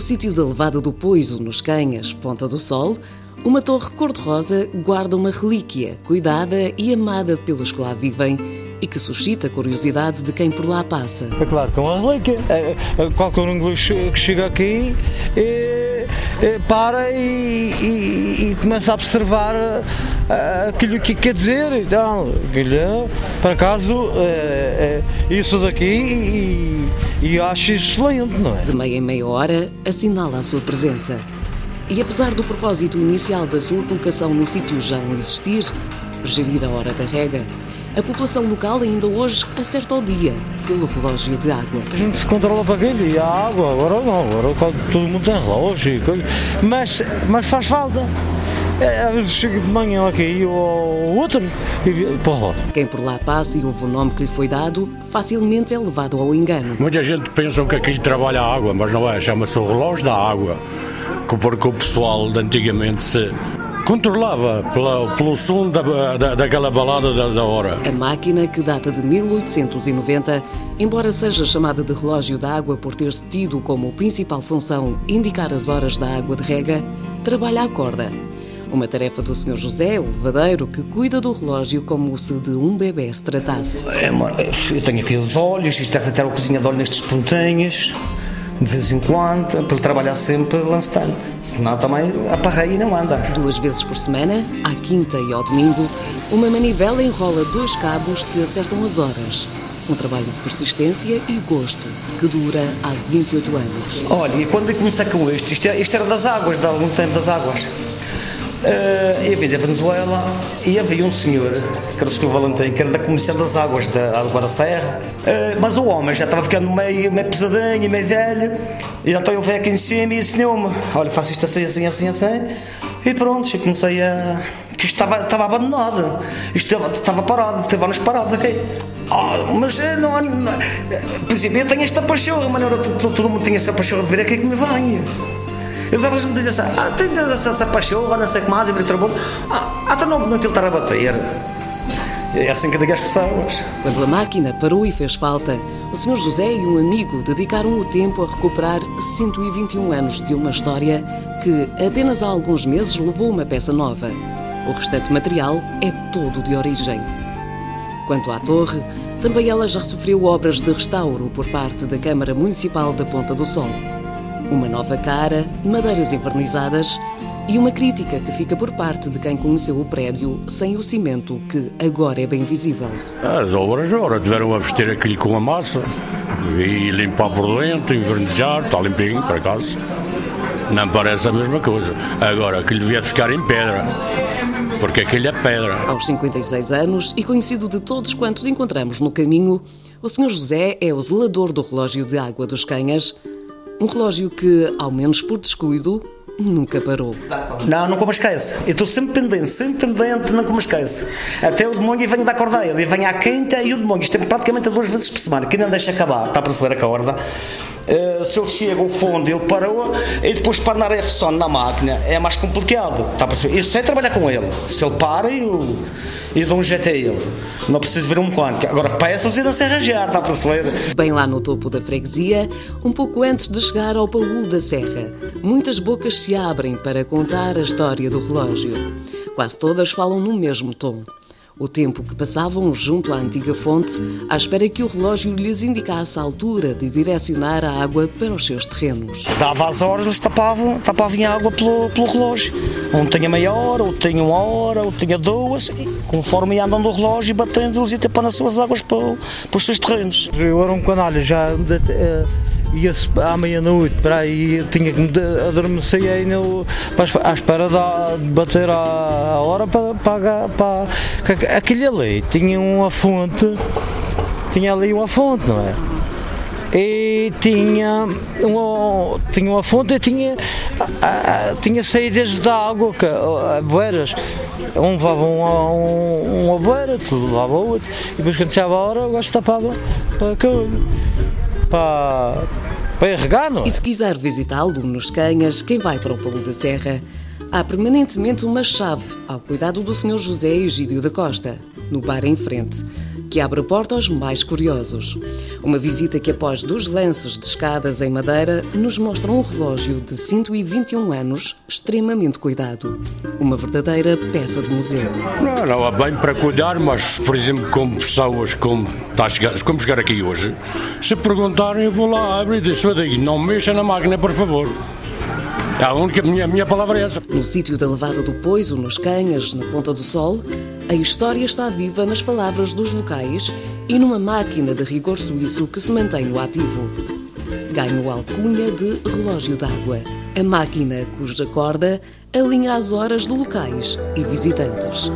sítio da levada do Poiso, nos Canhas, Ponta do Sol, uma torre cor-de-rosa guarda uma relíquia cuidada e amada pelos que lá vivem e que suscita a curiosidade de quem por lá passa. É claro que é uma relíquia. É, é, qualquer um que chega aqui é, para e, e, e, começa a observar uh, aquilo que quer dizer. Então, aquilo, por acaso, é, isso daqui e, e acho excelente, não é? De meia em meia hora, assinala a sua presença. E apesar do propósito inicial da sua colocação no sítio já não existir, gerir a hora da rega, a população local ainda hoje acerta o dia pelo relógio de água. A gente se controla para aquilo e a água, agora não, agora todo mundo tem relógio, mas, mas faz falta. É, às vezes chega de manhã aqui ou outro e lá. Quem por lá passa e ouve o nome que lhe foi dado, facilmente é levado ao engano. Muita gente pensa que aqui trabalha a água, mas não é, chama-se o relógio da água. Porque o pessoal de antigamente se controlava pela, pelo som da, da, daquela balada da, da, hora. A máquina, que data de 1890, embora seja chamada de relógio da água por ter-se tido como principal função indicar as horas da água de rega, trabalha à corda. Uma tarefa do Sr. José, o levadeiro, que cuida do relógio como se de um bebê se tratasse. É, eu tenho aqui os olhos, isto deve ter a cozinha de nestes pontinhos de vez em quando, para ele trabalhar sempre lançando. Senão também a parreia não anda. Duas vezes por semana, à quinta e ao domingo, uma manivela enrola dois cabos que acertam as horas. Um trabalho de persistência e gosto que dura há 28 anos. Olha, e quando eu comecei com isto, isto, isto era das águas, de algum tempo das águas. Uh, eu vim da Venezuela e havia um senhor, que era o senhor Valentim, que era da Comissão das Águas da Água da Serra, uh, mas o homem já estava ficando meio, meio pesadinho, meio velho, e então ele veio aqui em cima e ensinou-me: olha, faço isto assim, assim, assim, assim, e pronto, eu comecei a. que isto estava, estava abandonado, isto estava, estava parado, teve anos parados aqui. Oh, mas eh, não, não, por exemplo, eu tenho esta paixão, mas todo, mundo tinha essa paixão de ver aqui que me venho. Assim, ah, tem essa, essa paixão, não sei o que mais, e vir trabalho. Ah, então não, não te estar a bater. É assim que digo às pessoas. Quando a máquina parou e fez falta, o Sr. José e um amigo dedicaram o tempo a recuperar 121 anos de uma história que apenas há alguns meses levou uma peça nova. O restante material é todo de origem. Quanto à torre, também ela já sofreu obras de restauro por parte da Câmara Municipal da Ponta do Sol uma nova cara, madeiras envernizadas e uma crítica que fica por parte de quem conheceu o prédio sem o cimento que agora é bem visível. As obras agora tiveram a vestir aquilo com a massa e limpar por dentro, envernizar, está limpinho, por acaso. Não parece a mesma coisa. Agora, aquilo devia ficar em pedra, porque aquilo é pedra. Aos 56 anos e conhecido de todos quantos encontramos no caminho, o Sr. José é o zelador do relógio de água dos Canhas, um relógio que, ao menos por descuido, nunca parou. Não, nunca me esquece. Eu estou sempre pendente, sempre pendente, nunca me esquece. Até o demônio vem da corda ele, vem à quinta e o demônio. Isto é praticamente duas vezes por semana, que não deixa acabar, está a perceber a corda. Uh, se ele chega ao fundo, ele parou e depois para andar a ressone na máquina é mais complicado. Está a perceber? Eu sei trabalhar com ele. Se ele para, eu, eu dou um jeito a ele. Não preciso ver um mecânico. Agora peças não se arranjar, está a perceber? Bem lá no topo da freguesia, um pouco antes de chegar ao Paúl da Serra, muitas bocas se abrem para contar a história do relógio. Quase todas falam no mesmo tom o tempo que passavam junto à antiga fonte, à espera que o relógio lhes indicasse a altura de direcionar a água para os seus terrenos. Dava as horas, eles tapavam, tapavam a água pelo, pelo relógio. Um tinha meia hora, outro tinha uma hora, outro tinha duas, conforme ia andando o relógio e batendo, eles iam tapando as suas águas para, para os seus terrenos. Eu era um canalha, já ia-se à meia-noite para aí, tinha que me adormecer aí no, à espera de, bater a, hora para. Para, para, aquele ali tinha uma fonte, tinha ali uma fonte, não é? e tinha uma, tinha uma fonte e tinha, tinha saídas de água, boeiras. Um levava uma, um, uma boeira, outro levava outra, e depois quando chegava a hora o gajo tapava para, para, para irrigar, não é? E se quiser visitá-lo nos Canhas, quem vai para o Pulo da Serra, há permanentemente uma chave ao cuidado do Sr. José Egídio da Costa, no bar em frente que abre porta aos mais curiosos. Uma visita que, após dos lances de escadas em madeira, nos mostra um relógio de 121 anos extremamente cuidado. Uma verdadeira peça de museu. Não, não há bem para cuidar, mas, por exemplo, como pessoas como, está a chegar, como chegar aqui hoje, se perguntarem, eu vou lá abrir e dizer, daí, não mexa na máquina, por favor. A única minha, minha palavra é essa. No sítio da levada do Poiso, nos Canhas, na Ponta do Sol, a história está viva nas palavras dos locais e numa máquina de rigor suíço que se mantém no ativo. Ganha o alcunha de relógio d'água, a máquina cuja corda alinha as horas de locais e visitantes.